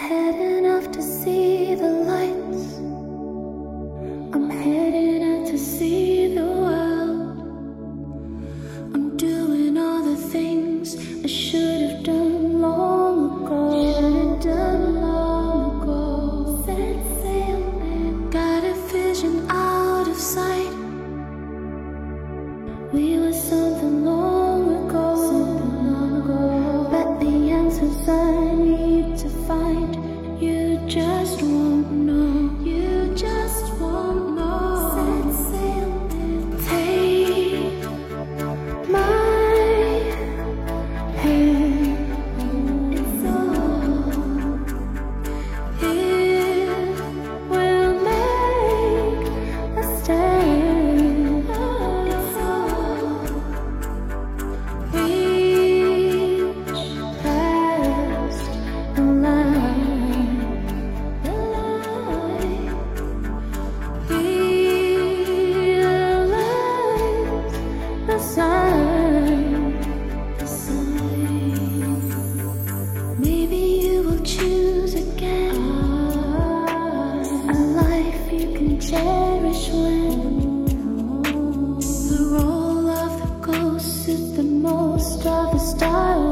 heading off to see of the ghost